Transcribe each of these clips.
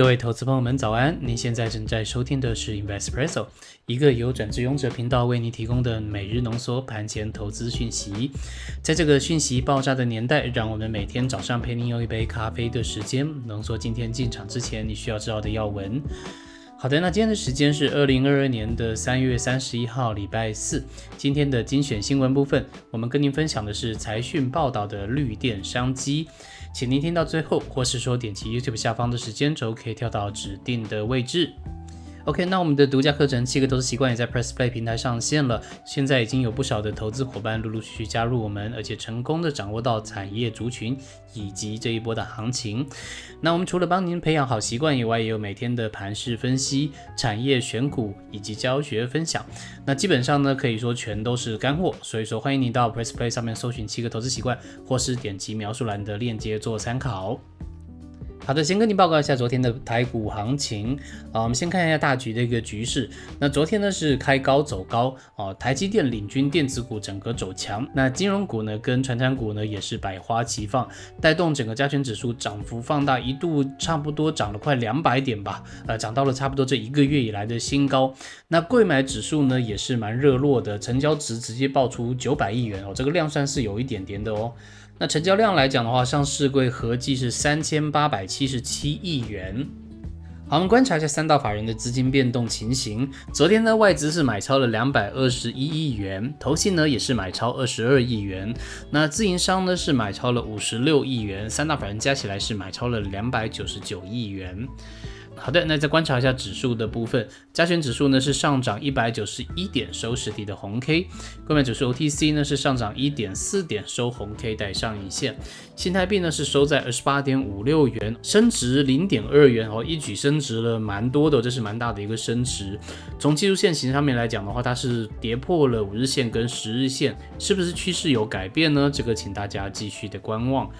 各位投资朋友们，早安！您现在正在收听的是 Investpresso，一个由转职勇者频道为您提供的每日浓缩盘前投资讯息。在这个讯息爆炸的年代，让我们每天早上陪您用一杯咖啡的时间，浓缩今天进场之前你需要知道的要闻。好的，那今天的时间是二零二二年的三月三十一号，礼拜四。今天的精选新闻部分，我们跟您分享的是财讯报道的绿电商机。请您听到最后，或是说点击 YouTube 下方的时间轴，可以跳到指定的位置。OK，那我们的独家课程《七个投资习惯》也在 Press Play 平台上线了。现在已经有不少的投资伙伴陆陆续续加入我们，而且成功的掌握到产业族群以及这一波的行情。那我们除了帮您培养好习惯以外，也有每天的盘势分析、产业选股以及教学分享。那基本上呢，可以说全都是干货。所以说，欢迎您到 Press Play 上面搜寻《七个投资习惯》，或是点击描述栏的链接做参考。好的，先跟您报告一下昨天的台股行情啊。我们先看一下大局的一个局势。那昨天呢是开高走高啊，台积电领军电子股整个走强，那金融股呢跟传产股呢也是百花齐放，带动整个加权指数涨幅放大，一度差不多涨了快两百点吧，呃，涨到了差不多这一个月以来的新高。那贵买指数呢也是蛮热络的，成交值直接爆出九百亿元哦，这个量算是有一点点的哦。那成交量来讲的话，上市柜合计是三千八百七十七亿元。好，我们观察一下三大法人的资金变动情形。昨天呢，外资是买超了两百二十一亿元，投信呢也是买超二十二亿元，那自营商呢是买超了五十六亿元，三大法人加起来是买超了两百九十九亿元。好的，那再观察一下指数的部分，加权指数呢是上涨一百九十一点，收实体的红 K；购买指数 OTC 呢是上涨一点四点，收红 K 带上影线。新台币呢是收在二十八点五六元，升值零点二元哦，一举升值了蛮多的，这是蛮大的一个升值。从技术线型上面来讲的话，它是跌破了五日线跟十日线，是不是趋势有改变呢？这个请大家继续的观望。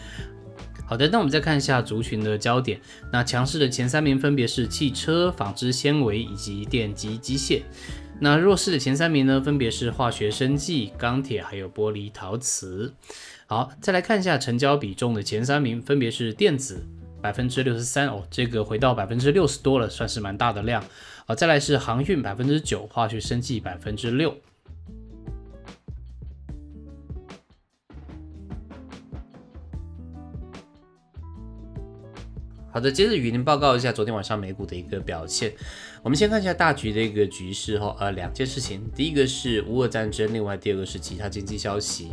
好的，那我们再看一下族群的焦点。那强势的前三名分别是汽车、纺织纤维以及电机机械。那弱势的前三名呢，分别是化学、生技、钢铁还有玻璃陶瓷。好，再来看一下成交比重的前三名，分别是电子百分之六十三哦，这个回到百分之六十多了，算是蛮大的量。好，再来是航运百分之九，化学、生技百分之六。好的，接着与您报告一下昨天晚上美股的一个表现。我们先看一下大局的一个局势哈，呃，两件事情，第一个是乌俄战争，另外第二个是其他经济消息。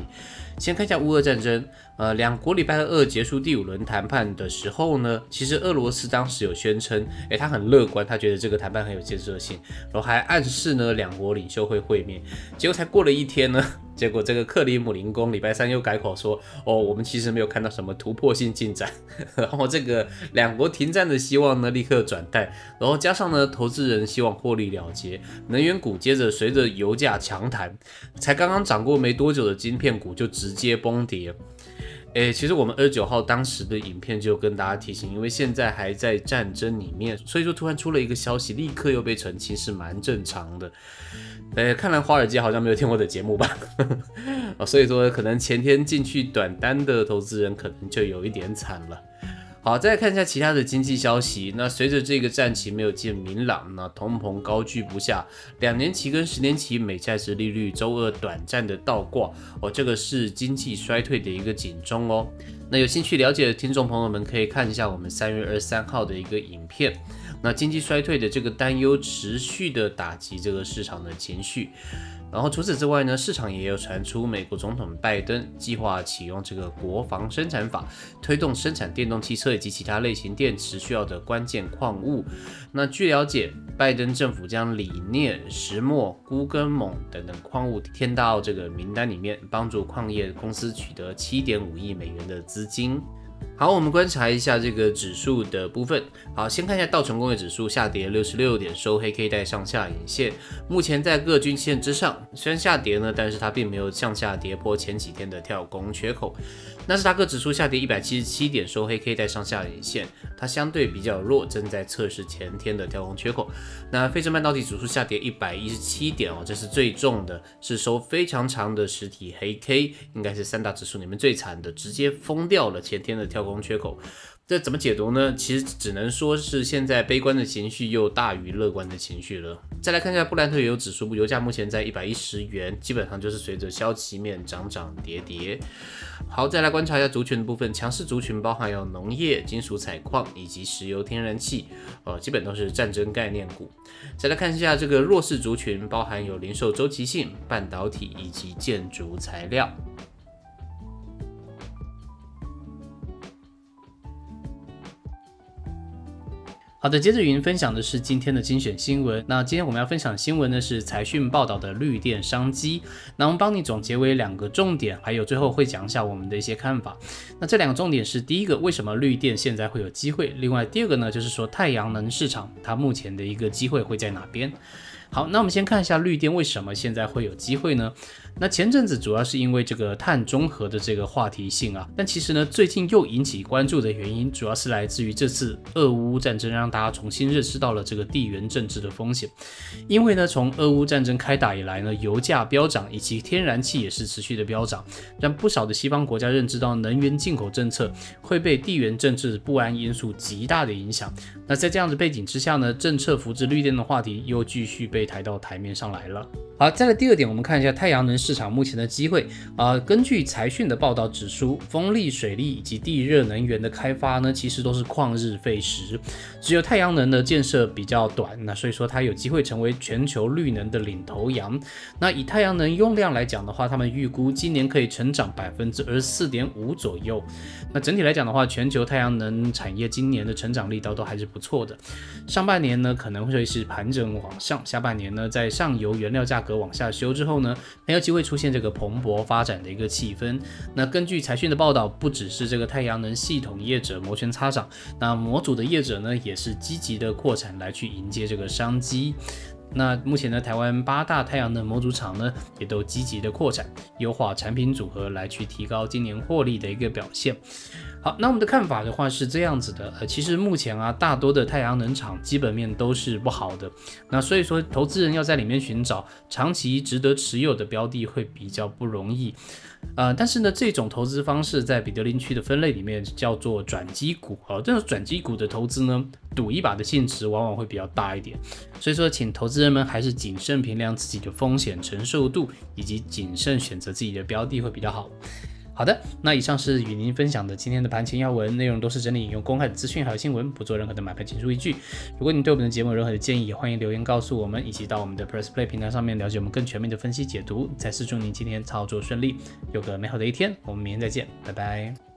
先看一下乌俄战争，呃，两国礼拜二结束第五轮谈判的时候呢，其实俄罗斯当时有宣称，诶，他很乐观，他觉得这个谈判很有建设性，然后还暗示呢两国领袖会会面。结果才过了一天呢，结果这个克里姆林宫礼拜三又改口说，哦，我们其实没有看到什么突破性进展，然后这个两国停战的希望呢立刻转淡，然后加上呢投资人希望获利了结，能源股接着随着油价强弹，才刚刚涨过没多久的晶片股就直。接崩跌，诶，其实我们二十九号当时的影片就跟大家提醒，因为现在还在战争里面，所以说突然出了一个消息，立刻又被澄清是蛮正常的。诶，看来华尔街好像没有听我的节目吧？啊，所以说可能前天进去短单的投资人可能就有一点惨了。好，再看一下其他的经济消息。那随着这个战情没有见明朗，那通膨高居不下，两年期跟十年期美债值利率周二短暂的倒挂，哦，这个是经济衰退的一个警钟哦。那有兴趣了解的听众朋友们可以看一下我们三月二十三号的一个影片。那经济衰退的这个担忧持续的打击这个市场的情绪。然后除此之外呢，市场也有传出美国总统拜登计划启用这个国防生产法，推动生产电动汽车以及其他类型电池需要的关键矿物。那据了解，拜登政府将锂镍、石墨、钴跟锰等等矿物添到这个名单里面，帮助矿业公司取得七点五亿美元的资金。好，我们观察一下这个指数的部分。好，先看一下道成工业指数下跌六十六点，收黑 K 带上下影线，目前在各均线之上。虽然下跌呢，但是它并没有向下跌破前几天的跳空缺口。纳斯达克指数下跌一百七十七点，收黑 K 带上下影线，它相对比较弱，正在测试前天的跳空缺口。那费城半导体指数下跌一百一十七点哦，这是最重的，是收非常长的实体黑 K，应该是三大指数里面最惨的，直接封掉了前天的跳。空缺口，这怎么解读呢？其实只能说是现在悲观的情绪又大于乐观的情绪了。再来看一下布兰特原油指数，油价目前在一百一十元，基本上就是随着消息面涨涨跌跌。好，再来观察一下族群的部分，强势族群包含有农业、金属采矿以及石油天然气，呃，基本都是战争概念股。再来看一下这个弱势族群，包含有零售周期性、半导体以及建筑材料。好的，接着云分享的是今天的精选新闻。那今天我们要分享的新闻呢是财讯报道的绿电商机。那我们帮你总结为两个重点，还有最后会讲一下我们的一些看法。那这两个重点是第一个，为什么绿电现在会有机会？另外第二个呢，就是说太阳能市场它目前的一个机会会在哪边？好，那我们先看一下绿电为什么现在会有机会呢？那前阵子主要是因为这个碳中和的这个话题性啊，但其实呢，最近又引起关注的原因，主要是来自于这次俄乌战争，让大家重新认识到了这个地缘政治的风险。因为呢，从俄乌战争开打以来呢，油价飙涨，以及天然气也是持续的飙涨，让不少的西方国家认知到能源进口政策会被地缘政治不安因素极大的影响。那在这样的背景之下呢，政策扶持绿电的话题又继续被被抬到台面上来了。好，再来第二点，我们看一下太阳能市场目前的机会啊。根据财讯的报道指出，风力、水力以及地热能源的开发呢，其实都是旷日费时。只有太阳能的建设比较短，那所以说它有机会成为全球绿能的领头羊。那以太阳能用量来讲的话，他们预估今年可以成长百分之二十四点五左右。那整体来讲的话，全球太阳能产业今年的成长力道都还是不错的。上半年呢可能会是盘整往上，下半年呢在上游原料价格往下修之后呢，很有机会出现这个蓬勃发展的一个气氛。那根据财讯的报道，不只是这个太阳能系统业者摩拳擦掌，那模组的业者呢也是积极的扩产来去迎接这个商机。那目前呢，台湾八大太阳能模组厂呢，也都积极的扩展、优化产品组合，来去提高今年获利的一个表现。好，那我们的看法的话是这样子的，呃，其实目前啊，大多的太阳能厂基本面都是不好的，那所以说投资人要在里面寻找长期值得持有的标的会比较不容易。呃，但是呢，这种投资方式在彼得林区的分类里面叫做转机股啊，这种转机股的投资呢，赌一把的性质往往会比较大一点，所以说，请投资人们还是谨慎评量自己的风险承受度，以及谨慎选择自己的标的会比较好。好的，那以上是与您分享的今天的盘前要闻，内容都是整理引用公开的资讯还有新闻，不做任何的买卖请注依据。如果你对我们的节目有任何的建议，也欢迎留言告诉我们，以及到我们的 Press Play 平台上面了解我们更全面的分析解读。再次祝您今天操作顺利，有个美好的一天，我们明天再见，拜拜。